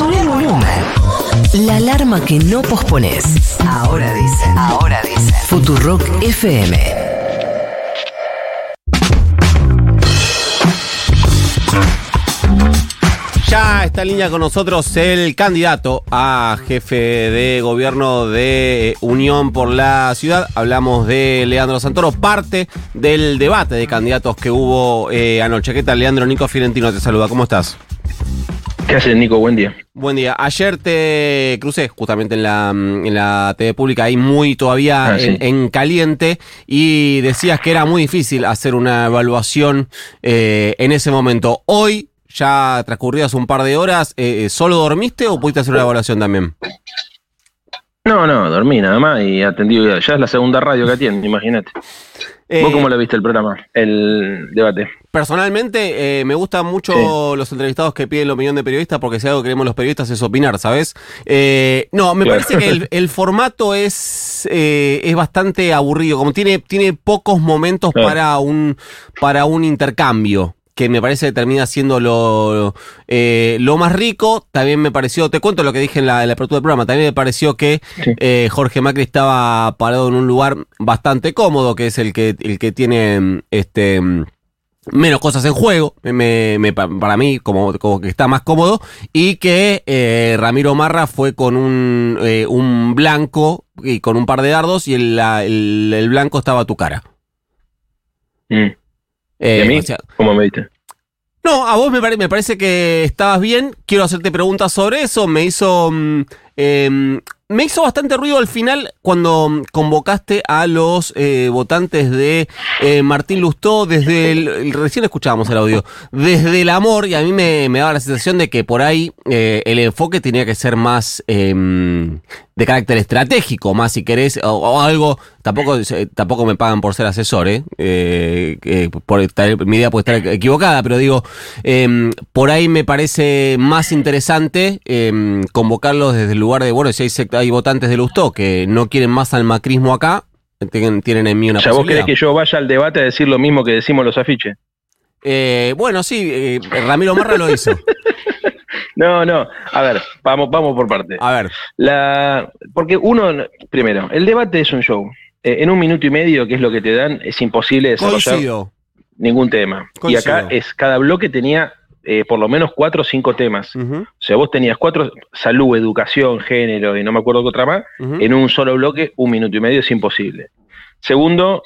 Sube el volumen. La alarma que no pospones. Ahora dice, ahora dice. Futurock FM. Ya está en línea con nosotros el candidato a jefe de gobierno de Unión por la Ciudad. Hablamos de Leandro Santoro, parte del debate de candidatos que hubo eh, anoche. ¿Qué tal, Leandro? Nico Fiorentino te saluda. ¿Cómo estás? ¿Qué haces, Nico? Buen día. Buen día. Ayer te crucé justamente en la, en la TV pública, ahí muy todavía Ah, sí. en, en caliente, y decías que era muy difícil hacer una evaluación eh, en ese momento. Hoy, ya transcurridas un par de horas, eh, ¿solo dormiste o pudiste hacer una evaluación también? No, no, dormí nada más y atendí. Ya es la segunda radio que atiende, imagínate. Eh, ¿Vos cómo lo viste el programa? El debate. Personalmente, eh, me gustan mucho Sí. los entrevistados que piden la opinión de periodistas, porque si algo que queremos los periodistas es opinar, ¿sabes? Eh, no, me Claro. parece que el, el formato es, eh, es bastante aburrido, como tiene, tiene pocos momentos Claro. para un, para un intercambio. Que me parece que termina siendo lo, eh, lo más rico. También me pareció, te cuento lo que dije en la, en la apertura del programa. También me pareció que Sí. eh, Jorge Macri estaba parado en un lugar bastante cómodo, que es el que, el que tiene este menos cosas en juego, me, me- pa- para mí como, como que está más cómodo, y que eh, Ramiro Marra fue con un, eh, un blanco y con un par de dardos y el, la- el- el blanco estaba a tu cara. Mm. Eh, ¿Y a mí? o sea, ¿Cómo me viste? No, a vos me, me parece que estabas bien. Quiero hacerte preguntas sobre eso. Me hizo. mm, em, me hizo bastante ruido al final cuando convocaste a los eh, votantes de eh, Martín Lustó desde el, Recién escuchábamos el audio. Desde el amor, y a mí me, me daba la sensación de que por ahí eh, el enfoque tenía que ser más em, de carácter estratégico, más si querés, o, algo. Tampoco, eh, tampoco me pagan por ser asesor, por estar- mi idea puede estar equivocada, pero digo, em, por ahí me parece más interesante convocarlos desde lugar de, bueno, si hay, hay votantes de Lustó que no quieren más al macrismo acá, tienen, tienen en mí una O sea, ¿vos querés que yo vaya al debate a decir lo mismo que decimos los afiches? Eh, bueno, sí, eh, Ramiro Marra lo hizo. No, no. A ver, vamos, vamos por parte. A ver, La, porque uno, primero, el debate es un show. Eh, en un minuto y medio, que es lo que te dan, es imposible desarrollar coincido. ningún tema. Y acá es cada bloque tenía eh, por lo menos cuatro o cinco temas. O sea, vos tenías cuatro, salud, educación, género y no me acuerdo qué otra más, en un solo bloque, un minuto y medio es imposible. Segundo,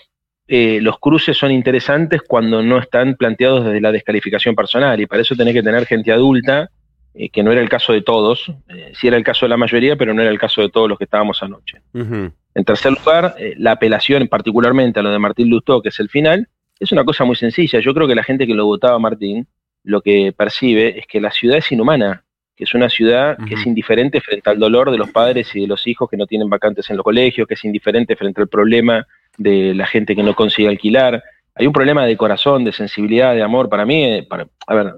eh, los cruces son interesantes cuando no están planteados desde la descalificación personal y para eso tenés que tener gente adulta, eh, que no era el caso de todos, sí era el caso de la mayoría, pero no era el caso de todos los que estábamos anoche. En tercer lugar, la apelación particularmente a lo de Martín Lustó, que es el final, es una cosa muy sencilla. Yo creo que la gente que lo votaba a Martín, lo que percibe es que la ciudad es inhumana, que es una ciudad que es indiferente frente al dolor de los padres y de los hijos que no tienen vacantes en los colegios, que es indiferente frente al problema de la gente que no consigue alquilar. Hay un problema de corazón, de sensibilidad, de amor. Para mí, eh, para, a ver,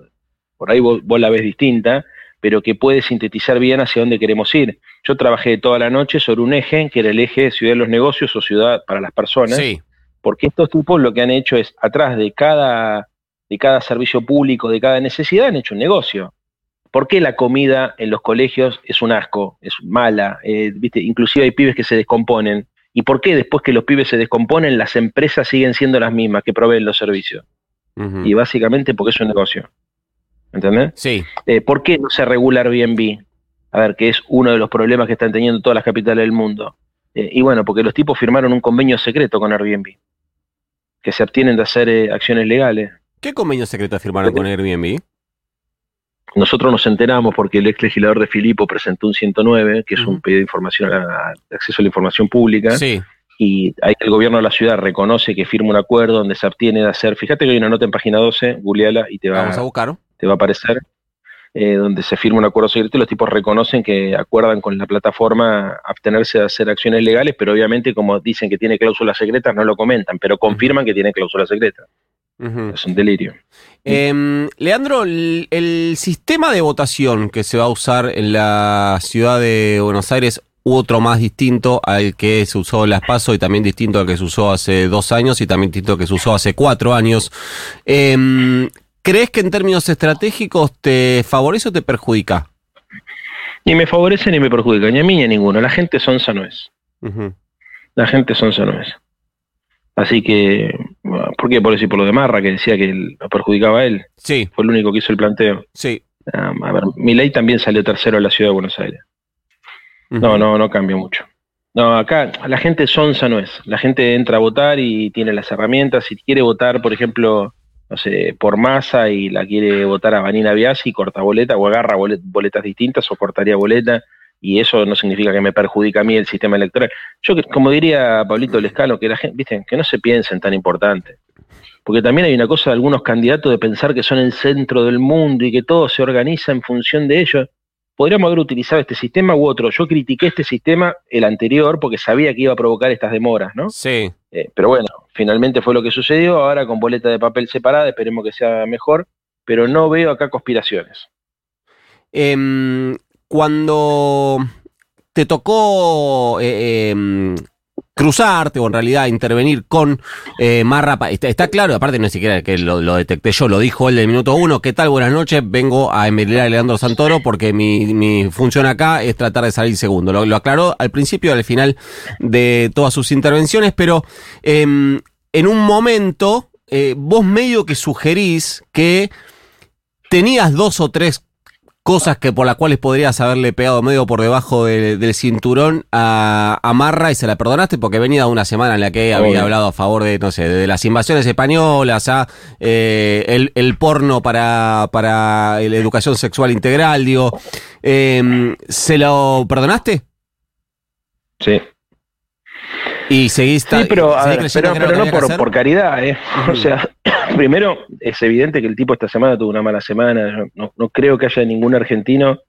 por ahí vos, vos la ves distinta, pero que puede sintetizar bien hacia dónde queremos ir. Yo trabajé toda la noche sobre un eje, que era el eje ciudad de los negocios o ciudad para las personas, Sí. porque estos tipos lo que han hecho es, atrás de cada, de cada servicio público, de cada necesidad, han hecho un negocio. ¿Por qué la comida en los colegios es un asco, es mala? Eh, ¿viste? Inclusive hay pibes que se descomponen. ¿Y por qué después que los pibes se descomponen, las empresas siguen siendo las mismas que proveen los servicios? Y básicamente porque es un negocio. ¿Entendés? Sí. Eh, ¿Por qué no se regula Airbnb? A ver, que es uno de los problemas que están teniendo todas las capitales del mundo. Eh, y bueno, porque los tipos firmaron un convenio secreto con Airbnb, que se abstienen de hacer eh, acciones legales. ¿Qué convenio secreto firmaron con Airbnb? Nosotros nos enteramos porque el ex legislador de Filipo presentó un 109, que es un pedido de información, a- de acceso a la información pública, Sí. y ahí el gobierno de la ciudad reconoce que firma un acuerdo donde se abstiene de hacer, fíjate que hay una nota en página 12, googleala y te va, Vamos a buscar. te va a aparecer, eh, donde se firma un acuerdo secreto y los tipos reconocen que acuerdan con la plataforma abstenerse de hacer acciones legales, pero obviamente como dicen que tiene cláusulas secretas no lo comentan, pero confirman que tiene cláusulas secretas. Es un delirio. Em, Leandro, el, el sistema de votación que se va a usar en la ciudad de Buenos Aires, otro más distinto al que se usó en Las Paso y también distinto al que se usó hace dos años y también distinto al que se usó hace cuatro años. Em, ¿Crees que en términos estratégicos te favorece o te perjudica? Ni me favorece ni me perjudica, ni a mí ni a ninguno. La gente sonsa no es. La gente sonsa no es. Así que, ¿por qué? Por decir por lo de Marra, que decía que lo perjudicaba a él. Sí. Fue el único que hizo el planteo. Sí. a ver, ley también salió tercero en la ciudad de Buenos Aires. No, no, no cambia mucho. No, acá la gente sonsa no es. La gente entra a votar y tiene las herramientas. Si quiere votar, por ejemplo, no sé, por masa y la quiere votar a Vanina Biasi, corta boleta o agarra boletas distintas o cortaría boleta y eso no significa que me perjudique a mí el sistema electoral. Yo, como diría Pablito Lescano, que la gente, viste, que no se piensen tan importante. Porque también hay una cosa de algunos candidatos de pensar que son el centro del mundo y que todo se organiza en función de ellos. Podríamos haber utilizado este sistema u otro. Yo critiqué este sistema, el anterior, porque sabía que iba a provocar estas demoras, ¿no? Sí. Eh, pero bueno, finalmente fue lo que sucedió. Ahora con boleta de papel separada, esperemos que sea mejor. Pero no veo acá conspiraciones. Eh, cuando te tocó eh, em, cruzarte o en realidad intervenir con eh, Marra, está, claro, aparte no es siquiera que lo, detecté yo, lo dijo él del minuto uno, ¿qué tal? Buenas noches, vengo a envenenar a Leandro Santoro porque mi, función acá es tratar de salir segundo. Lo, aclaró al principio y al final de todas sus intervenciones, pero em, en un momento eh, vos medio que sugerís que tenías dos o tres cosas que por las cuales podrías haberle pegado medio por debajo del cinturón a, Marra y se la perdonaste porque venía una semana en la que había hablado a favor de, no sé, de las invasiones españolas, a eh, el, porno para, para la educación sexual integral, digo. Em, ¿Se lo perdonaste? Sí. Y seguiste. Sí, pero, pero, no, por, por, caridad, ¿eh? O sea, primero, es evidente que el tipo esta semana tuvo una mala semana. No, no, creo que haya ningún argentino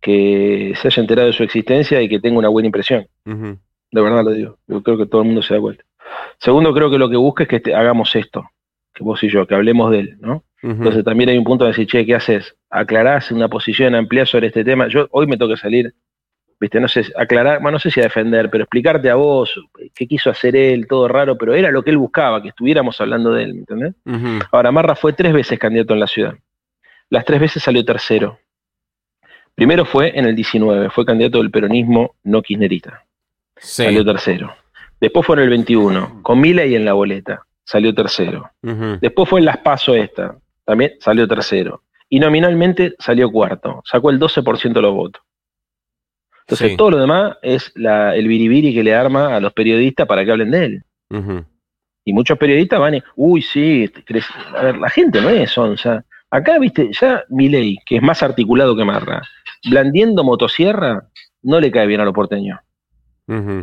que se haya enterado de su existencia y que tenga una buena impresión. De verdad lo digo. Yo creo que todo el mundo se da cuenta. Segundo, creo que lo que busca es que este, hagamos esto, que vos y yo, que hablemos de él, ¿no? Entonces también hay un punto de decir, che, ¿qué haces? ¿Aclarás una posición amplia sobre este tema? Yo hoy me toca salir viste, no sé, aclarar, bueno, no sé si a defender, pero explicarte a vos qué quiso hacer él, todo raro, pero era lo que él buscaba, que estuviéramos hablando de él, ¿me entendés? Ahora, Marra fue tres veces candidato en la ciudad. Las tres veces salió tercero. Primero fue en el 19, fue candidato del peronismo no kirchnerista. Salió tercero. Después fue en el 21, con Mila y en la boleta, salió tercero. Después fue en Las Paso esta, también salió tercero. Y nominalmente salió cuarto, sacó el 12% de los votos. Entonces, todo lo demás es la, el biribiri que le arma a los periodistas para que hablen de él. Y muchos periodistas van y, uy, sí, a ver, la gente no es onza. Acá, viste, ya ley, que es más articulado que Marra, blandiendo motosierra, no le cae bien a los porteños.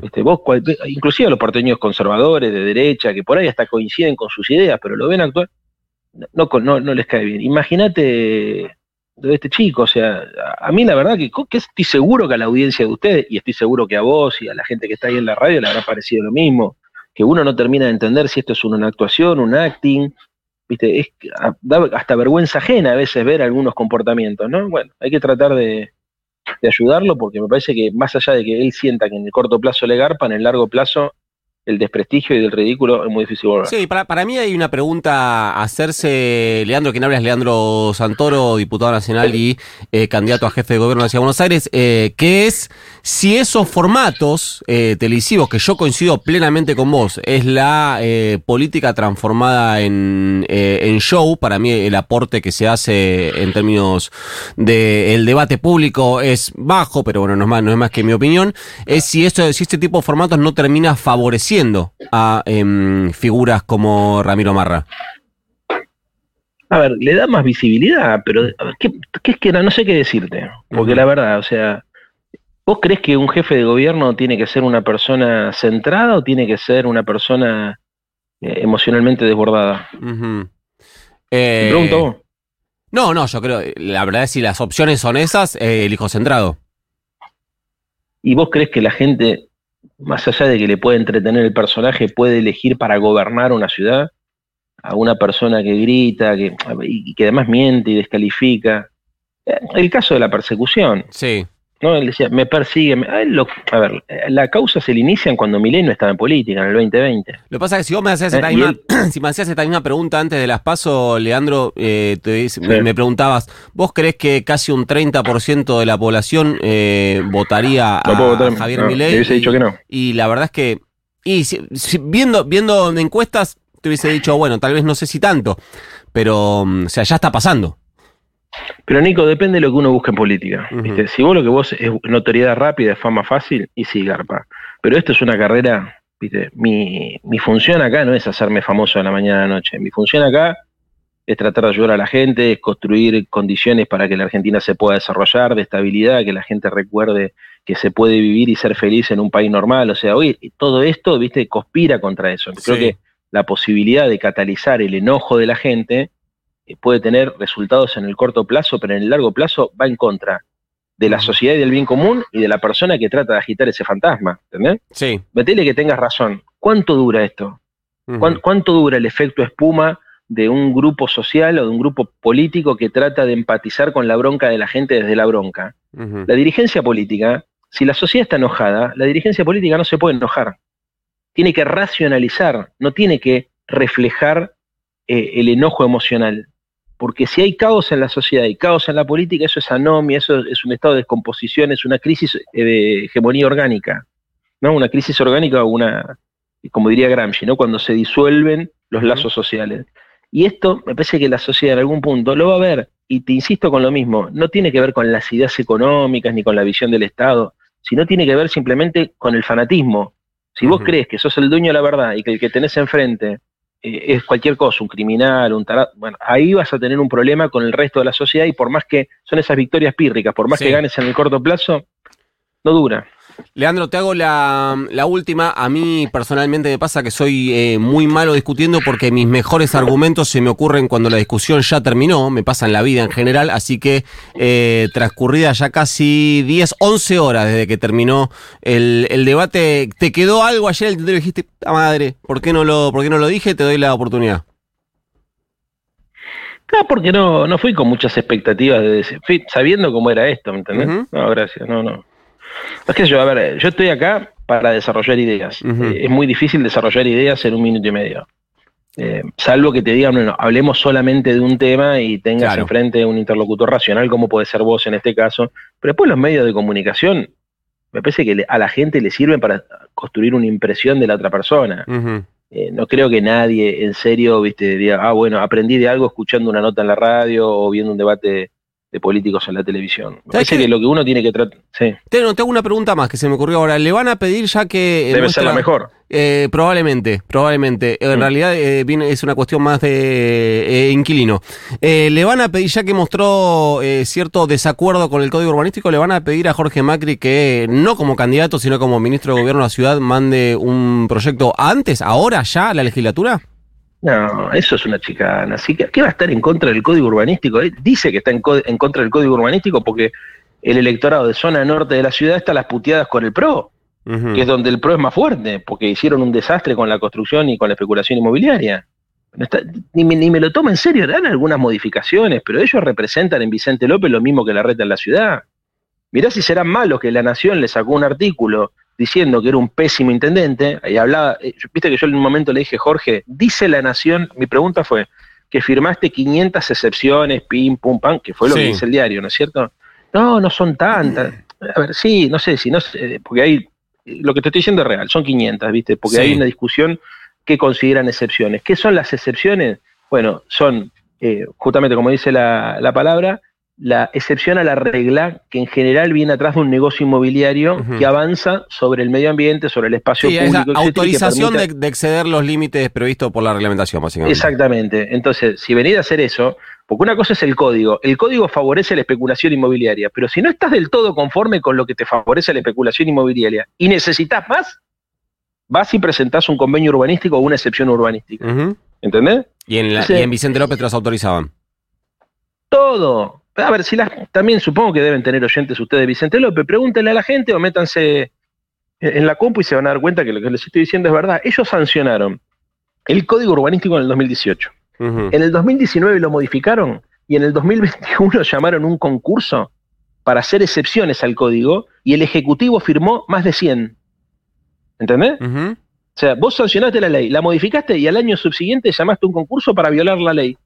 este, vos, inclusive a los porteños conservadores, de derecha, que por ahí hasta coinciden con sus ideas, pero lo ven actuar, no, no, no les cae bien. Imagínate de este chico. O sea, a mí la verdad que, estoy seguro que a la audiencia de ustedes, y estoy seguro que a vos y a la gente que está ahí en la radio le habrá parecido lo mismo, que uno no termina de entender si esto es una actuación, un acting, viste, es da hasta vergüenza ajena a veces ver algunos comportamientos, ¿no? Bueno, hay que tratar de, de ayudarlo porque me parece que más allá de que él sienta que en el corto plazo le garpa, en el largo plazo el desprestigio y del ridículo es muy difícil volver. Sí, para, mí hay una pregunta a hacerse, Leandro, quien habla es Leandro Santoro, diputado nacional y eh, candidato a jefe de gobierno de la de Buenos Aires, eh, que es si esos formatos eh, televisivos, que yo coincido plenamente con vos, es la política transformada en, en show, para mí el aporte que se hace en términos del debate público es bajo, pero bueno, no es más, no es más que mi opinión, es si, esto, si este tipo de formatos no termina favoreciendo a em, figuras como Ramiro Marra? A ver, le da más visibilidad, pero ¿qué, es que no sé qué decirte? Porque la verdad, o sea, ¿vos crees que un jefe de gobierno tiene que ser una persona centrada o tiene que ser una persona eh, emocionalmente desbordada? Eh, pregunto No, no, yo creo, la verdad es si las opciones son esas, eh, el hijo centrado. ¿Y vos crees que la gente más allá de que le puede entretener el personaje, puede elegir para gobernar una ciudad a una persona que grita que, y que además miente y descalifica. El caso de la persecución. Sí. No, él decía, me persigue. me- a, él lo- a ver, eh, la causa se le inician cuando Milei no estaba en política, en el 2020. Lo que pasa es que si vos me hacías Eh, esta y misma, si me hacías esta misma pregunta antes de las pasos, Leandro, eh, te me, preguntabas, ¿vos crees que casi un 30% de la población eh, votaría a, No puedo votar, a Javier no, Milei? le hubiese y, dicho que no. y la verdad es que, y si- si- viendo, viendo encuestas, te hubiese dicho, bueno, tal vez no sé si tanto, pero, mm, o sea, ya está pasando. Pero Nico, depende de lo que uno busca en política. ¿viste? Si vos lo que vos es notoriedad rápida, fama fácil, y sí, garpa. Pero esto es una carrera, ¿viste? Mi, mi función acá no es hacerme famoso de la mañana a la noche. Mi función acá es tratar de ayudar a la gente, es construir condiciones para que la Argentina se pueda desarrollar, de estabilidad, que la gente recuerde que se puede vivir y ser feliz en un país normal. O sea, hoy todo esto, ¿viste? Conspira contra eso. Creo Sí. que la posibilidad de catalizar el enojo de la gente puede tener resultados en el corto plazo, pero en el largo plazo va en contra de la sociedad y del bien común y de la persona que trata de agitar ese fantasma, ¿entendés? Sí. Metele que tengas razón. ¿Cuánto dura esto? Ujú. ¿Cuán- ¿Cuánto dura el efecto espuma de un grupo social o de un grupo político que trata de empatizar con la bronca de la gente desde la bronca? La dirigencia política, si la sociedad está enojada, la dirigencia política no se puede enojar. Tiene que racionalizar, no tiene que reflejar eh, el enojo emocional. Porque si hay caos en la sociedad y caos en la política, eso es anomia, eso es un estado de descomposición, es una crisis eh, de hegemonía orgánica. ¿no? Una crisis orgánica o una, como diría Gramsci, ¿no? cuando se disuelven los lazos sociales. Y esto me parece que la sociedad en algún punto lo va a ver. Y te insisto con lo mismo, no tiene que ver con las ideas económicas ni con la visión del Estado, sino tiene que ver simplemente con el fanatismo. Si vos crees que sos el dueño de la verdad y que el que tenés enfrente eh, es cualquier cosa, un criminal, un tarado, bueno, ahí vas a tener un problema con el resto de la sociedad y por más que son esas victorias pírricas, por más Sí. que ganes en el corto plazo, no dura. Leandro, te hago la, la última. A mí personalmente me pasa que soy eh, muy malo discutiendo porque mis mejores argumentos se me ocurren cuando la discusión ya terminó, me pasa en la vida en general, así que eh, transcurrida ya casi 10, 11 horas desde que terminó el, el debate, ¿te quedó algo ayer el tintero dijiste, "Puta madre, ¿por qué, no lo, ¿por qué no lo dije? Te doy la oportunidad. No, porque no, no fui con muchas expectativas de fui sabiendo cómo era esto, ¿me entendés? No, gracias, no, no. Es que yo, a ver, yo estoy acá para desarrollar ideas. Eh, es muy difícil desarrollar ideas en un minuto y medio. Eh, salvo que te digan, bueno, hablemos solamente de un tema y tengas Claro. enfrente un interlocutor racional, como puede ser vos en este caso. Pero después los medios de comunicación, me parece que a la gente le sirven para construir una impresión de la otra persona. Eh, no creo que nadie en serio, viste, diga, ah, bueno, aprendí de algo escuchando una nota en la radio o viendo un debate de políticos en la televisión. Me parece que lo que uno tiene que tratar, sí, Te, no, te hago una pregunta más que se me ocurrió ahora. ¿Le van a pedir ya que... eh, debe ser la mejor. Eh, probablemente, probablemente. En Mm. realidad eh, viene, es una cuestión más de eh, inquilino. Eh, le van a pedir, ya que mostró cierto desacuerdo con el código urbanístico, le van a pedir a Jorge Macri que no como candidato, sino como ministro de gobierno de la ciudad, mande un proyecto antes, ahora, ya, a la legislatura. No, eso es una chicana. Así que, ¿qué va a estar en contra del código urbanístico? Él dice que está en, co- en contra del código urbanístico porque el electorado de zona norte de la ciudad está a las puteadas con el PRO, que es donde el PRO es más fuerte, porque hicieron un desastre con la construcción y con la especulación inmobiliaria. No está- ni, me, ni me lo toma en serio, dan algunas modificaciones, pero ellos representan en Vicente López lo mismo que la reta en la ciudad. Mirá si serán malos que La Nación le sacó un artículo diciendo que era un pésimo intendente, y hablaba, eh, viste que yo en un momento le dije, Jorge, dice La Nación, mi pregunta fue, que firmaste 500 excepciones, pim, pum, pam, que fue lo Sí. que dice el diario, ¿no es cierto? No, no son tantas. A ver, sí, no sé, si no sé, porque hay, lo que te estoy diciendo es real, son 500, ¿viste? Porque Sí. hay una discusión que consideran excepciones. ¿Qué son las excepciones? Bueno, son, eh, justamente como dice la, la palabra, la excepción a la regla que en general viene atrás de un negocio inmobiliario que avanza sobre el medio ambiente, sobre el espacio Sí, público. esa autorización permite- de, de exceder los límites previstos por la reglamentación, básicamente. Exactamente. Entonces, si venís a hacer eso, porque una cosa es el código, el código favorece la especulación inmobiliaria, pero si no estás del todo conforme con lo que te favorece la especulación inmobiliaria y necesitas más, vas y presentás un convenio urbanístico o una excepción urbanística. Ujú. ¿Entendés? y, en la- y en Vicente López te los autorizaban. Todo. A ver, si las, también supongo que deben tener oyentes ustedes, Vicente López, pregúntenle a la gente o métanse en la compu y se van a dar cuenta que lo que les estoy diciendo es verdad. Ellos sancionaron el código urbanístico en el 2018. Ujú. En el 2019 lo modificaron y en el 2021 llamaron un concurso para hacer excepciones al código y el Ejecutivo firmó más de 100. ¿Entendés? O sea, vos sancionaste la ley, la modificaste y al año subsiguiente llamaste un concurso para violar la ley.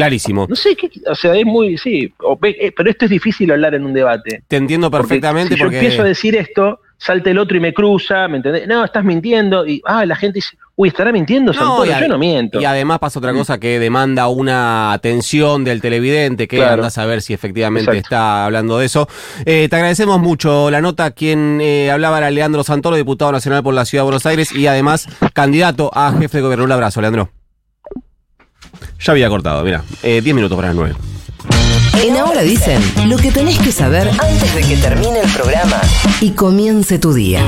Clarísimo. No sé, qué, o sea, es muy, sí, eh, pero esto es difícil hablar en un debate. Te entiendo Porque perfectamente si porque. yo empiezo a decir esto, salta el otro y me cruza, ¿me entendés? No, estás mintiendo. Y ah, la gente dice, uy, ¿estará mintiendo a- Yo no miento. y además pasa otra cosa que demanda una atención del televidente que Claro. a ver si efectivamente Exacto. está hablando de eso. Eh, te agradecemos mucho la nota. Quien eh, hablaba era Leandro Santoro, diputado nacional por la Ciudad de Buenos Aires y además candidato a jefe de gobierno. Un abrazo, Leandro. Ya había cortado, mira, eh, 10 minutos para las 9. En Ahora dicen lo que tenés que saber antes de que termine el programa y comience tu día.